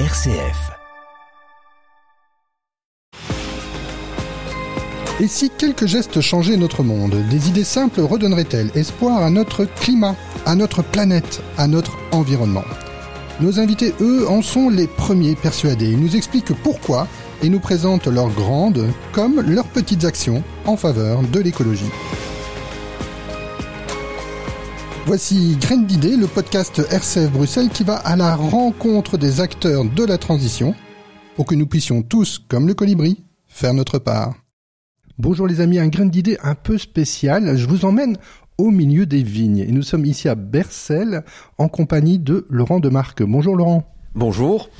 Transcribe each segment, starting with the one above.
RCF. Et si quelques gestes changeaient notre monde, des idées simples redonneraient-elles espoir à notre climat, à notre planète, à notre environnement? Nos invités, eux, en sont les premiers persuadés. Ils nous expliquent pourquoi et nous présentent leurs grandes comme leurs petites actions en faveur de l'écologie. Voici Graine d'idées, le podcast RCF Bruxelles qui va à la rencontre des acteurs de la transition pour que nous puissions tous, comme le colibri, faire notre part. Bonjour les amis, un grain d'idées un peu spécial. Je vous emmène au milieu des vignes et nous sommes ici à Bercel en compagnie de Laurent Demarque. Bonjour Laurent. Bonjour.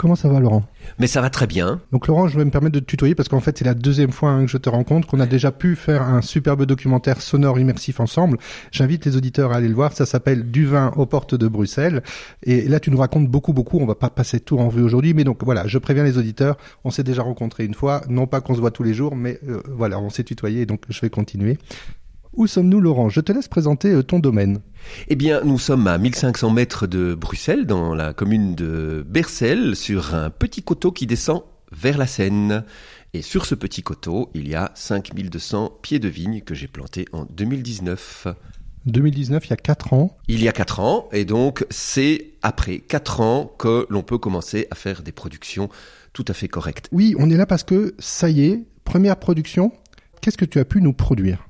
Comment ça va Laurent? Mais ça va très bien. Donc Laurent, je vais me permettre de te tutoyer parce qu'en fait c'est la deuxième fois hein, que je te rencontre, qu'on a déjà pu faire un superbe documentaire sonore immersif ensemble. J'invite les auditeurs à aller le voir, ça s'appelle Du vin aux portes de Bruxelles. Et là tu nous racontes beaucoup beaucoup, on va pas passer tout en vue aujourd'hui, mais donc voilà, je préviens les auditeurs, on s'est déjà rencontrés une fois, non pas qu'on se voit tous les jours, mais euh, voilà, on s'est tutoyé, donc je vais continuer. Où sommes-nous Laurent? Je te laisse présenter euh, ton domaine. Eh bien, nous sommes à 1500 mètres de Bruxelles, dans la commune de Bercel, sur un petit coteau qui descend vers la Seine. Et sur ce petit coteau, il y a 5200 pieds de vigne que j'ai plantés en 2019. 2019, il y a 4 ans. Il y a 4 ans, et donc c'est après 4 ans que l'on peut commencer à faire des productions tout à fait correctes. Oui, on est là parce que ça y est, première production. Qu'est-ce que tu as pu nous produire?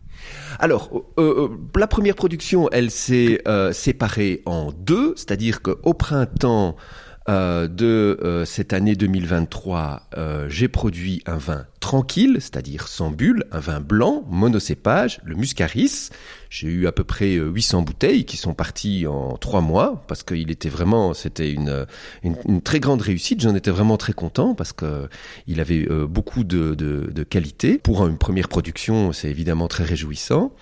Alors, euh, euh, la première production, elle s'est euh, séparée en deux, c'est-à-dire qu'au printemps euh, de euh, cette année 2023, euh, j'ai produit un vin tranquille, c'est-à-dire sans bulle, un vin blanc, monocépage, le Muscaris. J'ai eu à peu près 800 bouteilles qui sont parties en trois mois parce qu'il était vraiment, c'était une, une, très grande réussite. J'en étais vraiment très content parce que il avait beaucoup de, de qualité. Pour une première production, c'est évidemment très réjouissant.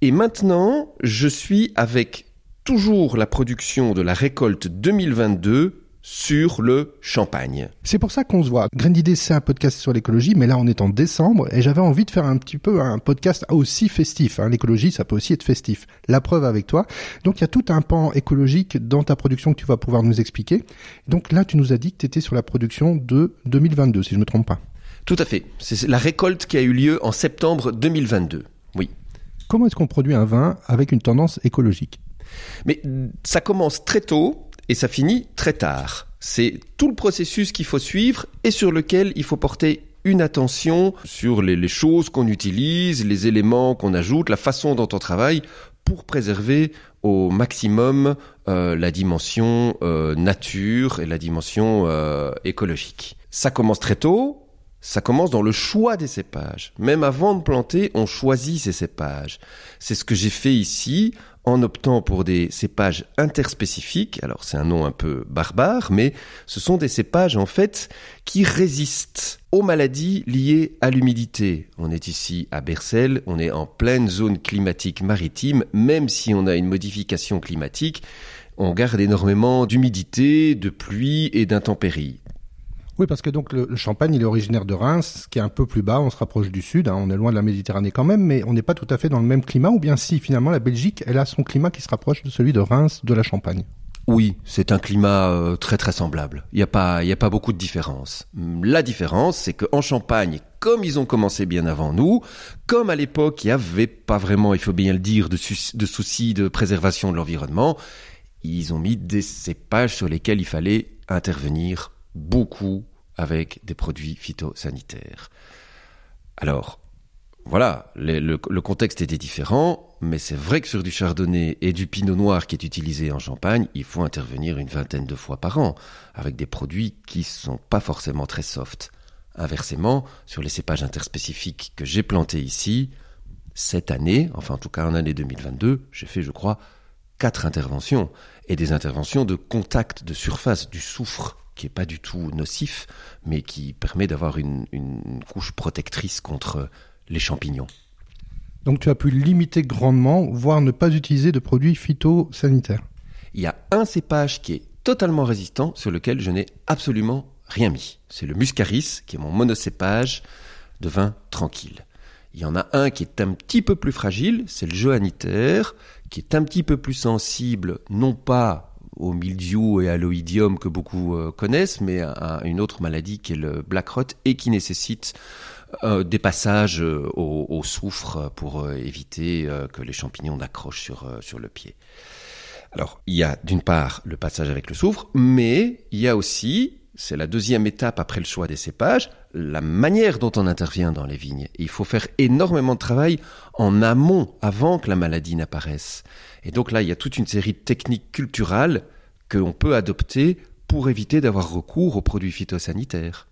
Et maintenant, je suis avec toujours la production de la récolte 2022 sur le champagne. C'est pour ça qu'on se voit. Grain d'idée, c'est un podcast sur l'écologie, mais là on est en décembre et j'avais envie de faire un petit peu un podcast aussi festif. Hein. L'écologie, ça peut aussi être festif. La preuve avec toi. Donc il y a tout un pan écologique dans ta production que tu vas pouvoir nous expliquer. Donc là, tu nous as dit que tu étais sur la production de 2022, si je me trompe pas. Tout à fait. C'est la récolte qui a eu lieu en septembre 2022. Oui. Comment est-ce qu'on produit un vin avec une tendance écologique? Mais ça commence très tôt et ça finit très tard. C'est tout le processus qu'il faut suivre et sur lequel il faut porter une attention sur les, choses qu'on utilise, les éléments qu'on ajoute, la façon dont on travaille pour préserver au maximum euh, la dimension euh, nature et la dimension euh, écologique. Ça commence très tôt, ça commence dans le choix des cépages. Même avant de planter, on choisit ces cépages. C'est ce que j'ai fait ici en optant pour des cépages interspécifiques. Alors c'est un nom un peu barbare, mais ce sont des cépages en fait qui résistent aux maladies liées à l'humidité. On est ici à Bercel, on est en pleine zone climatique maritime, même si on a une modification climatique, on garde énormément d'humidité, de pluie et d'intempéries. Oui, parce que donc le, le, champagne, il est originaire de Reims, qui est un peu plus bas, on se rapproche du sud, hein, on est loin de la Méditerranée quand même, mais on n'est pas tout à fait dans le même climat, ou bien si finalement la Belgique, elle a son climat qui se rapproche de celui de Reims, de la Champagne. Oui, c'est un climat euh, très très semblable. Il n'y a pas, y a pas beaucoup de différence. La différence, c'est qu'en Champagne, comme ils ont commencé bien avant nous, comme à l'époque il n'y avait pas vraiment, il faut bien le dire, de, de soucis de préservation de l'environnement, ils ont mis des cépages sur lesquels il fallait intervenir beaucoup avec des produits phytosanitaires. Alors, voilà, le, contexte était différent, mais c'est vrai que sur du chardonnay et du pinot noir qui est utilisé en Champagne, il faut intervenir une vingtaine de fois par an, avec des produits qui sont pas forcément très soft. Inversement, sur les cépages interspécifiques que j'ai plantés ici, cette année, enfin en tout cas en année 2022, j'ai fait, je crois, quatre interventions, et des interventions de contact de surface du soufre qui est pas du tout nocif, mais qui permet d'avoir une, une, couche protectrice contre les champignons. Donc tu as pu limiter grandement, voire ne pas utiliser de produits phytosanitaires. Il y a un cépage qui est totalement résistant, sur lequel je n'ai absolument rien mis. C'est le muscaris, qui est mon monocépage de vin tranquille. Il y en a un qui est un petit peu plus fragile, c'est le johanniter, qui est un petit peu plus sensible, non pas au mildiou et à l'oïdium que beaucoup connaissent, mais à une autre maladie qui est le black rot et qui nécessite des passages au, au, soufre pour éviter que les champignons n'accrochent sur le pied. Alors, il y a d'une part le passage avec le soufre, mais il y a aussi, c'est la deuxième étape après le choix des cépages, la manière dont on intervient dans les vignes. il faut faire énormément de travail en amont, avant que la maladie n'apparaisse. Et donc là, il y a toute une série de techniques culturelles qu'on peut adopter pour éviter d'avoir recours aux produits phytosanitaires.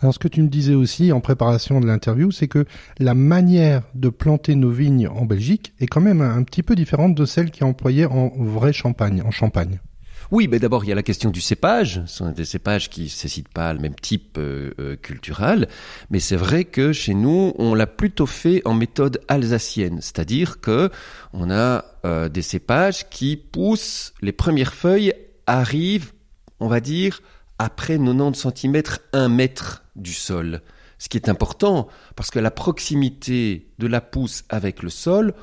Alors ce que tu me disais aussi en préparation de l'interview, c'est que la manière de planter nos vignes en Belgique est quand même un petit peu différente de celle qui est employée en vrai champagne, en Champagne. Oui, mais d'abord il y a la question du cépage. Ce sont des cépages qui ne nécessitent pas le même type euh, euh, culturel, mais c'est vrai que chez nous on l'a plutôt fait en méthode alsacienne, c'est-à-dire que on a euh, des cépages qui poussent, les premières feuilles arrivent, on va dire, après 90 cm, 1 mètre du sol. Ce qui est important, parce que la proximité de la pousse avec le sol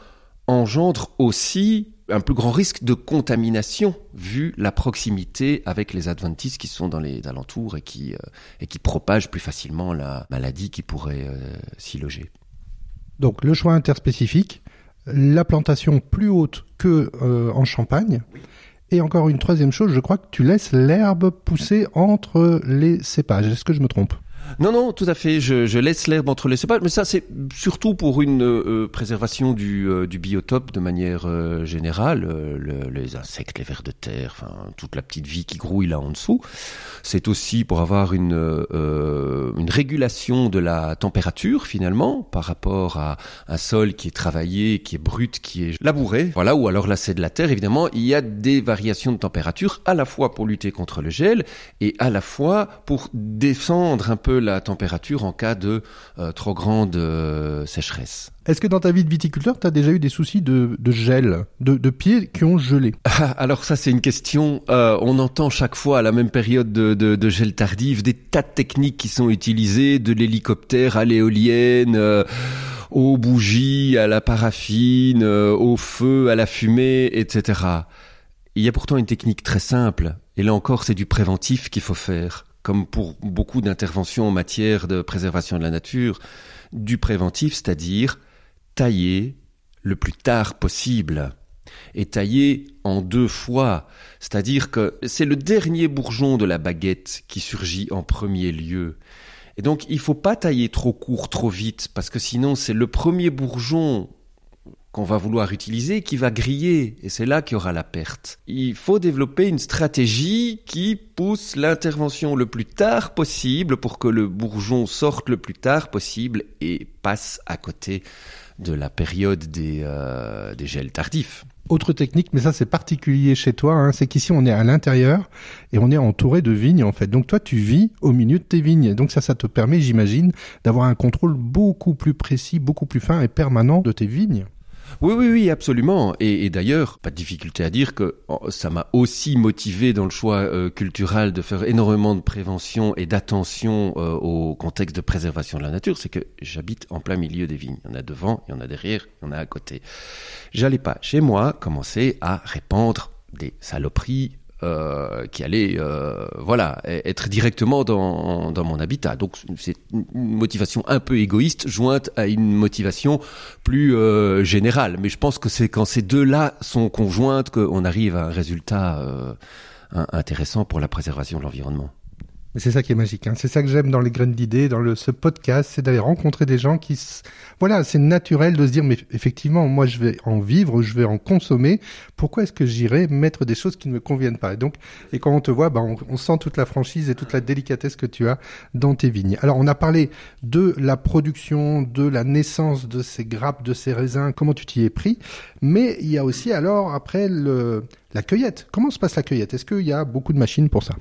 engendre aussi un plus grand risque de contamination vu la proximité avec les adventices qui sont dans les alentours et qui, euh, et qui propagent plus facilement la maladie qui pourrait euh, s'y loger. Donc le choix interspécifique, la plantation plus haute que euh, en Champagne. Et encore une troisième chose, je crois que tu laisses l'herbe pousser entre les cépages. Est-ce que je me trompe? Non, non, tout à fait. Je, je laisse l'herbe entre les cépages, mais ça c'est surtout pour une euh, préservation du, euh, du, biotope de manière euh, générale. Le, les insectes, les vers de terre, enfin toute la petite vie qui grouille là en dessous. C'est aussi pour avoir une, une régulation de la température finalement par rapport à un sol qui est travaillé, qui est brut, qui est labouré. Voilà, ou alors là c'est de la terre. Évidemment, il y a des variations de température à la fois pour lutter contre le gel et à la fois pour descendre un peu la température en cas de euh, trop grande euh, sécheresse. Est-ce que dans ta vie de viticulteur, tu as déjà eu des soucis de, gel, de, pieds qui ont gelé? Alors ça, c'est une question. Euh, on entend chaque fois à la même période de, gel tardif des tas de techniques qui sont utilisées, de l'hélicoptère à l'éolienne. aux bougies, à la paraffine, au feu, à la fumée, etc. Il y a pourtant une technique très simple, et là encore c'est du préventif qu'il faut faire comme pour beaucoup d'interventions en matière de préservation de la nature, du préventif, c'est-à-dire tailler le plus tard possible. Et tailler en deux fois, c'est-à-dire que c'est le dernier bourgeon de la baguette qui surgit en premier lieu. Et donc il faut pas tailler trop court, trop vite, parce que sinon c'est le premier bourgeon qu'on va vouloir utiliser qui va griller et c'est là qu'il y aura la perte. Il faut développer une stratégie qui pousse l'intervention le plus tard possible pour que le bourgeon sorte le plus tard possible et passe à côté de la période des, euh, des gels tardifs. Autre technique, mais ça c'est particulier chez toi, hein, c'est qu'ici on est à l'intérieur et on est entouré de vignes en fait. Donc toi tu vis au milieu de tes vignes. Donc ça, ça te permet, j'imagine, d'avoir un contrôle beaucoup plus précis, beaucoup plus fin et permanent de tes vignes. Oui, oui, oui, absolument. Et, d'ailleurs, pas de difficulté à dire que oh, ça m'a aussi motivé dans le choix euh, culturel de faire énormément de prévention et d'attention euh, au contexte de préservation de la nature. C'est que j'habite en plein milieu des vignes. Il y en a devant, il y en a derrière, il y en a à côté. J'allais pas chez moi commencer à répandre des saloperies euh, qui allait euh, voilà être directement dans, dans mon habitat. Donc c'est une motivation un peu égoïste jointe à une motivation plus euh, générale. Mais je pense que c'est quand ces deux-là sont conjointes qu'on arrive à un résultat euh, intéressant pour la préservation de l'environnement c'est ça qui est magique. Hein. C'est ça que j'aime dans les graines d'idées, dans le, ce podcast, c'est d'aller rencontrer des gens qui, voilà, c'est naturel de se dire, mais effectivement, moi, je vais en vivre, je vais en consommer. Pourquoi est-ce que j'irai mettre des choses qui ne me conviennent pas? Et donc, et quand on te voit, bah, on, sent toute la franchise et toute la délicatesse que tu as dans tes vignes. Alors, on a parlé de la production, de la naissance de ces grappes, de ces raisins, comment tu t'y es pris. Mais il y a aussi, alors, après, le, la cueillette. Comment se passe la cueillette? Est-ce qu'il y a beaucoup de machines pour ça?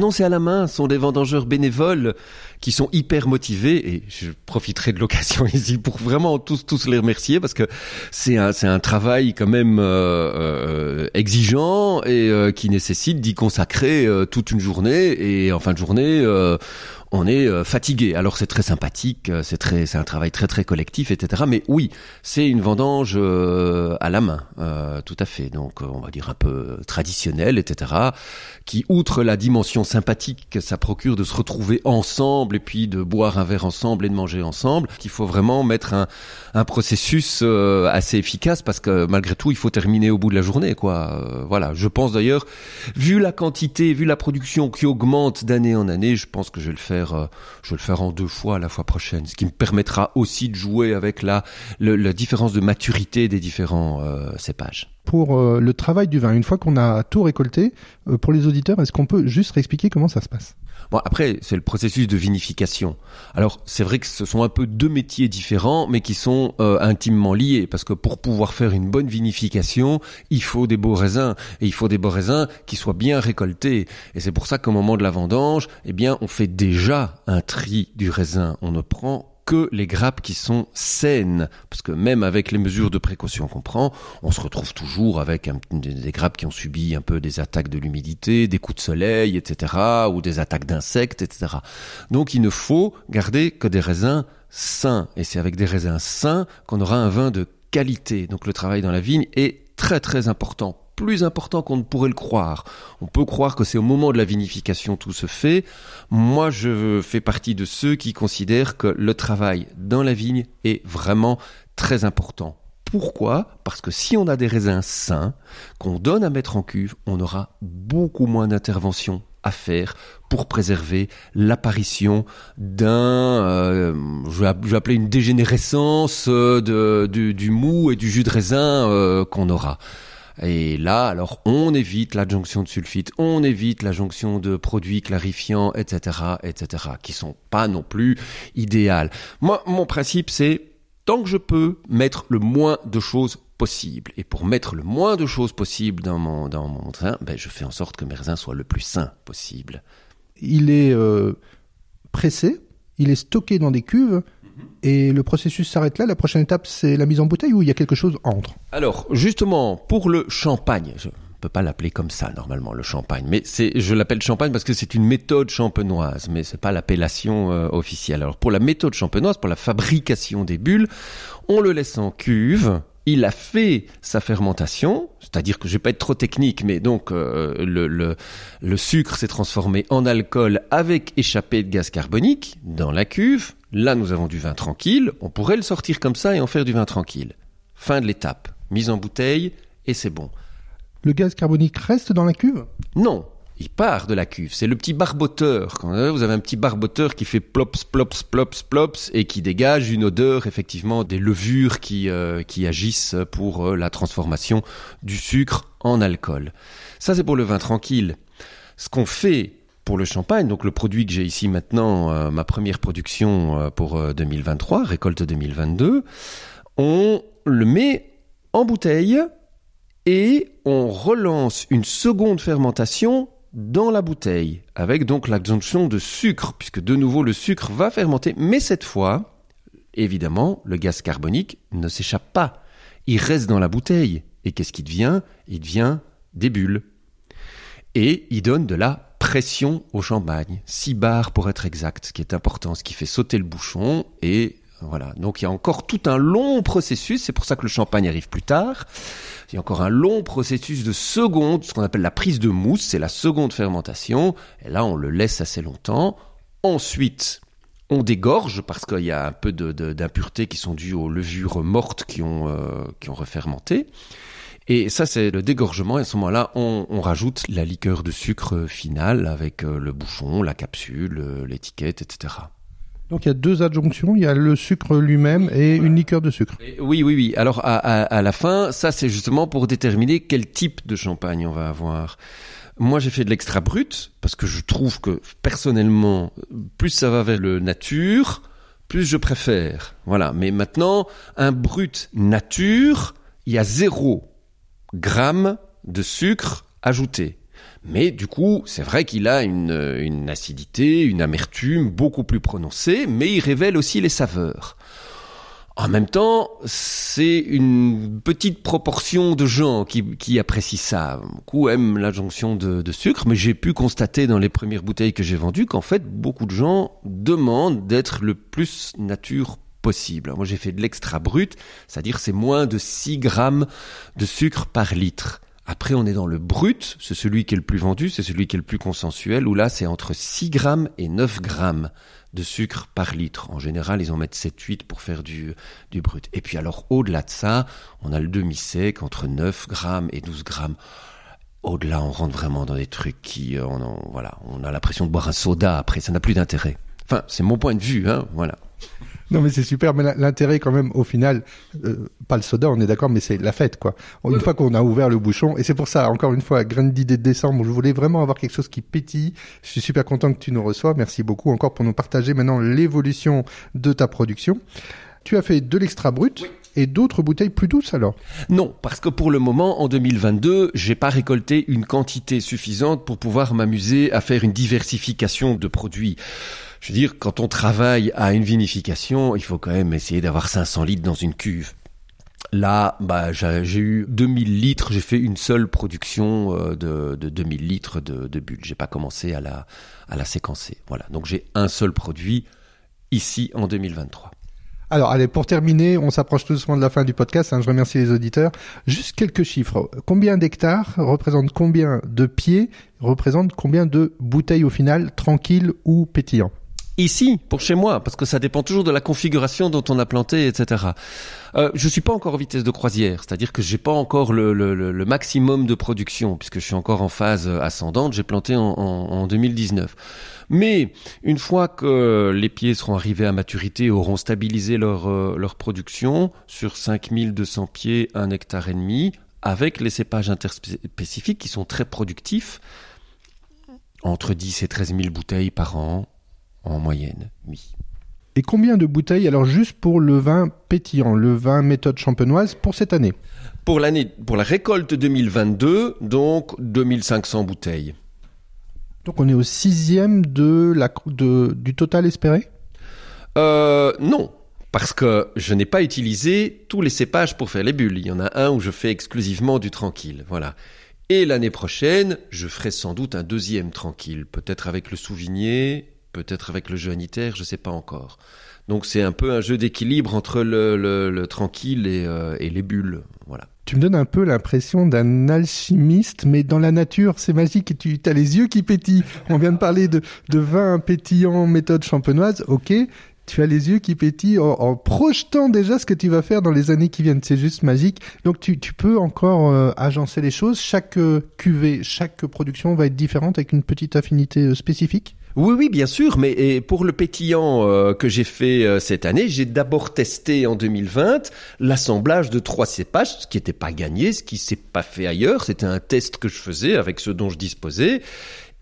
Non, c'est à la main, sont des vendangeurs bénévoles qui sont hyper motivés et je profiterai de l'occasion ici pour vraiment tous tous les remercier parce que c'est un c'est un travail quand même euh, euh exigeant et euh, qui nécessite d'y consacrer toute une journée et en fin de journée on est euh, fatigué. Alors c'est très sympathique, euh, c'est très, c'est un travail très très collectif, etc. Mais oui, c'est une vendange euh, à la main, tout à fait. Donc on va dire un peu traditionnelle, etc. Qui outre la dimension sympathique que ça procure de se retrouver ensemble et puis de boire un verre ensemble et de manger ensemble, qu'il faut vraiment mettre un, un processus assez efficace parce que malgré tout il faut terminer au bout de la journée, quoi. voilà. Je pense d'ailleurs, vu la quantité, vu la production qui augmente d'année en année, je pense que je vais le faire euh, je vais le faire en deux fois la fois prochaine, ce qui me permettra aussi de jouer avec la, la différence de maturité des différents euh, cépages. Pour euh, le travail du vin, une fois qu'on a tout récolté, pour les auditeurs, est-ce qu'on peut juste réexpliquer comment ça se passe? Bon, après, c'est le processus de vinification. Alors, c'est vrai que ce sont un peu deux métiers différents, mais qui sont euh, intimement liés, parce que pour pouvoir faire une bonne vinification, il faut des beaux raisins, et il faut des beaux raisins qui soient bien récoltés. Et c'est pour ça qu'au moment de la vendange, eh bien, on fait déjà un tri du raisin. On ne prend que les grappes qui sont saines. Parce que même avec les mesures de précaution qu'on prend, on se retrouve toujours avec des grappes qui ont subi un peu des attaques de l'humidité, des coups de soleil, etc., ou des attaques d'insectes, etc. Donc il ne faut garder que des raisins sains. Et c'est avec des raisins sains qu'on aura un vin de qualité. Donc le travail dans la vigne est très très important plus important qu'on ne pourrait le croire. On peut croire que c'est au moment de la vinification tout se fait. Moi, je fais partie de ceux qui considèrent que le travail dans la vigne est vraiment très important. Pourquoi? Parce que si on a des raisins sains qu'on donne à mettre en cuve, on aura beaucoup moins d'interventions à faire pour préserver l'apparition d'un, euh, je, vais, appeler une dégénérescence euh, de, du, mou et du jus de raisin euh, qu'on aura. Et là, alors, on évite l'adjonction de sulfite, on évite l'adjonction de produits clarifiants, etc., etc., qui sont pas non plus idéales. Moi, mon principe, c'est tant que je peux mettre le moins de choses possible. Et pour mettre le moins de choses possible dans mon, dans mon train, ben, je fais en sorte que mes raisins soient le plus sains possible. Il est euh, pressé, il est stocké dans des cuves, et le processus s'arrête là. La prochaine étape, c'est la mise en bouteille ou il y a quelque chose entre? Alors, justement, pour le champagne, je ne peux pas l'appeler comme ça normalement, le champagne, mais c'est, je l'appelle champagne parce que c'est une méthode champenoise, mais c'est pas l'appellation euh, officielle. Alors, pour la méthode champenoise, pour la fabrication des bulles, on le laisse en cuve il a fait sa fermentation, c'est-à-dire que je vais pas être trop technique, mais donc euh, le, le, le, sucre s'est transformé en alcool avec échappé de gaz carbonique dans la cuve. Là, nous avons du vin tranquille. On pourrait le sortir comme ça et en faire du vin tranquille. Fin de l'étape. Mise en bouteille et c'est bon. Le gaz carbonique reste dans la cuve? Non, il part de la cuve. C'est le petit barboteur. Quand vous avez un petit barboteur qui fait plops, plops, plops, plops et qui dégage une odeur effectivement des levures qui, euh, qui agissent pour euh, la transformation du sucre en alcool. Ça c'est pour le vin tranquille. Ce qu'on fait pour le champagne, donc le produit que j'ai ici maintenant, euh, ma première production pour 2023, récolte 2022, on le met en bouteille et on relance une seconde fermentation dans la bouteille, avec donc l'adjonction de sucre, puisque de nouveau le sucre va fermenter, mais cette fois, évidemment, le gaz carbonique ne s'échappe pas. Il reste dans la bouteille. Et qu'est-ce qui devient? Il devient des bulles. Et il donne de la pression au champagne. 6 bars pour être exact, ce qui est important, ce qui fait sauter le bouchon et voilà. Donc il y a encore tout un long processus. C'est pour ça que le champagne arrive plus tard. Il y a encore un long processus de seconde, ce qu'on appelle la prise de mousse. C'est la seconde fermentation. Et là, on le laisse assez longtemps. Ensuite, on dégorge parce qu'il y a un peu d'impuretés qui sont dues aux levures mortes qui ont, euh, qui ont refermenté. Et ça, c'est le dégorgement. Et à ce moment-là, on, on, rajoute la liqueur de sucre finale avec euh, le bouchon, la capsule, euh, l'étiquette, etc. Donc il y a deux adjonctions, il y a le sucre lui-même et une liqueur de sucre. Oui, oui, oui. Alors à, à, à la fin, ça c'est justement pour déterminer quel type de champagne on va avoir. Moi j'ai fait de l'extra brut parce que je trouve que personnellement, plus ça va vers le nature, plus je préfère. Voilà. Mais maintenant, un brut nature, il y a zéro gramme de sucre ajouté. Mais du coup, c'est vrai qu'il a une, acidité, une amertume beaucoup plus prononcée, mais il révèle aussi les saveurs. En même temps, c'est une petite proportion de gens qui, qui apprécient ça. Beaucoup aiment l'adjonction de, de sucre, mais j'ai pu constater dans les premières bouteilles que j'ai vendues qu'en fait, beaucoup de gens demandent d'être le plus nature possible. Moi, j'ai fait de l'extra brut, c'est-à-dire c'est moins de 6 grammes de sucre par litre. Après, on est dans le brut, c'est celui qui est le plus vendu, c'est celui qui est le plus consensuel, où là, c'est entre 6 grammes et 9 grammes de sucre par litre. En général, ils en mettent 7-8 pour faire du, du brut. Et puis alors, au-delà de ça, on a le demi-sec entre 9 grammes et 12 grammes. Au-delà, on rentre vraiment dans des trucs qui, euh, voilà, on a l'impression de boire un soda après, ça n'a plus d'intérêt. Enfin, c'est mon point de vue, hein, voilà. Non mais c'est super, mais l'intérêt quand même au final, euh, pas le soda, on est d'accord, mais c'est la fête quoi. Une fois qu'on a ouvert le bouchon, et c'est pour ça, encore une fois, graine d'idée de décembre, je voulais vraiment avoir quelque chose qui pétille. Je suis super content que tu nous reçois. Merci beaucoup encore pour nous partager maintenant l'évolution de ta production. Tu as fait de l'extra brut. Et d'autres bouteilles plus douces alors? Non, parce que pour le moment, en 2022, j'ai pas récolté une quantité suffisante pour pouvoir m'amuser à faire une diversification de produits. Je veux dire, quand on travaille à une vinification, il faut quand même essayer d'avoir 500 litres dans une cuve. Là, bah, j'ai eu 2000 litres, j'ai fait une seule production euh, de, de 2000 litres de, de bulles. J'ai pas commencé à la, séquencer. Voilà. Donc j'ai un seul produit ici en 2023. Alors, allez, pour terminer, on s'approche tout doucement de la fin du podcast. Hein, je remercie les auditeurs. Juste quelques chiffres. Combien d'hectares représente combien de pieds représente combien de bouteilles au final, tranquilles ou pétillants ici, pour chez moi, parce que ça dépend toujours de la configuration dont on a planté, etc. Euh, je suis pas encore en vitesse de croisière, c'est-à-dire que j'ai pas encore le, le, le, maximum de production, puisque je suis encore en phase ascendante. J'ai planté en, en, en, 2019. Mais une fois que les pieds seront arrivés à maturité, auront stabilisé leur, euh, leur production sur 5200 pieds, un hectare et demi, avec les cépages interspécifiques qui sont très productifs, entre 10 et 13 000 bouteilles par an, en moyenne, oui. Et combien de bouteilles, alors juste pour le vin pétillant, le vin méthode champenoise, pour cette année? Pour l'année, pour la récolte 2022, donc 2500 bouteilles. Donc on est au sixième de la, de, du total espéré? Euh, Non, parce que je n'ai pas utilisé tous les cépages pour faire les bulles. Il y en a un où je fais exclusivement du tranquille, voilà. Et l'année prochaine, je ferai sans doute un deuxième tranquille, peut-être avec le Souvigné peut-être avec le jeu unitaire, je sais pas encore. Donc c'est un peu un jeu d'équilibre entre le, tranquille et, euh, et, les bulles, voilà. Tu me donnes un peu l'impression d'un alchimiste, mais dans la nature, c'est magique tu as les yeux qui pétillent. On vient de parler de, de vin pétillant, méthode champenoise, ok. Tu as les yeux qui pétillent en, projetant déjà ce que tu vas faire dans les années qui viennent. C'est juste magique. Donc tu, tu peux encore euh, agencer les choses. Chaque euh, cuvée, chaque production va être différente avec une petite affinité spécifique oui, oui, bien sûr, mais pour le pétillant euh, que j'ai fait euh, cette année, j'ai d'abord testé en 2020 l'assemblage de trois cépages, ce qui n'était pas gagné, ce qui s'est pas fait ailleurs. C'était un test que je faisais avec ce dont je disposais,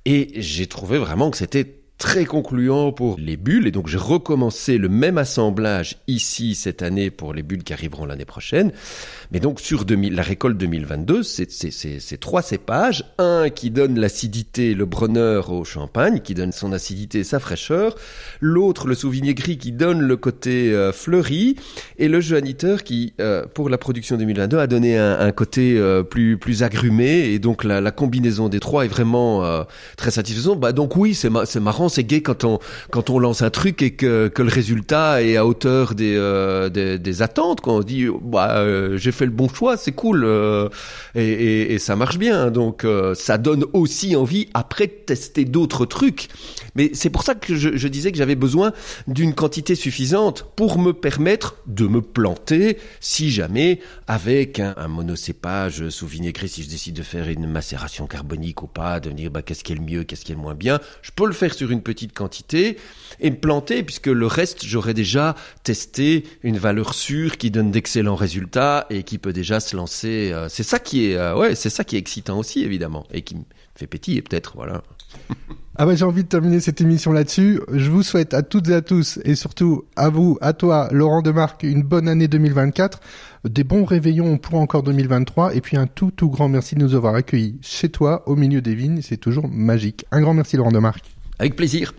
et j'ai trouvé vraiment que c'était très concluant pour les bulles. Et donc j'ai recommencé le même assemblage ici cette année pour les bulles qui arriveront l'année prochaine. Mais donc sur 2000, la récolte 2022, c'est trois cépages, un qui donne l'acidité, le Brenner au champagne, qui donne son acidité et sa fraîcheur, l'autre le Sauvigné gris qui donne le côté euh, fleuri. Et le Johanniter qui euh, pour la production 2022 a donné un, un côté euh, plus plus agrumé. Et donc la, la, combinaison des trois est vraiment très satisfaisante. Bah donc oui, c'est marrant c'est gay quand on quand on lance un truc et que, que le résultat est à hauteur des euh, des, attentes. Quand on dit bah euh, j'ai fait le bon choix, c'est cool euh, et, ça marche bien. Donc ça donne aussi envie après de tester d'autres trucs. Mais c'est pour ça que je, disais que j'avais besoin d'une quantité suffisante pour me permettre de me planter si jamais avec un, monocépage sous vinaigre si je décide de faire une macération carbonique ou pas, de dire bah qu'est-ce qui est le mieux, qu'est-ce qui est le moins bien, je peux le faire sur une petite quantité et me planter puisque le reste j'aurais déjà testé une valeur sûre qui donne d'excellents résultats et qui peut déjà se lancer. Euh, c'est ça qui est euh, ouais, c'est ça qui est excitant aussi évidemment et qui me fait pétiller peut-être voilà. Ah bah j'ai envie de terminer cette émission là-dessus. Je vous souhaite à toutes et à tous, et surtout à vous, à toi, Laurent Demarque, une bonne année 2024, des bons réveillons pour encore 2023, et puis un tout tout grand merci de nous avoir accueillis chez toi, au milieu des vignes. C'est toujours magique. Un grand merci Laurent Demarque. Avec plaisir.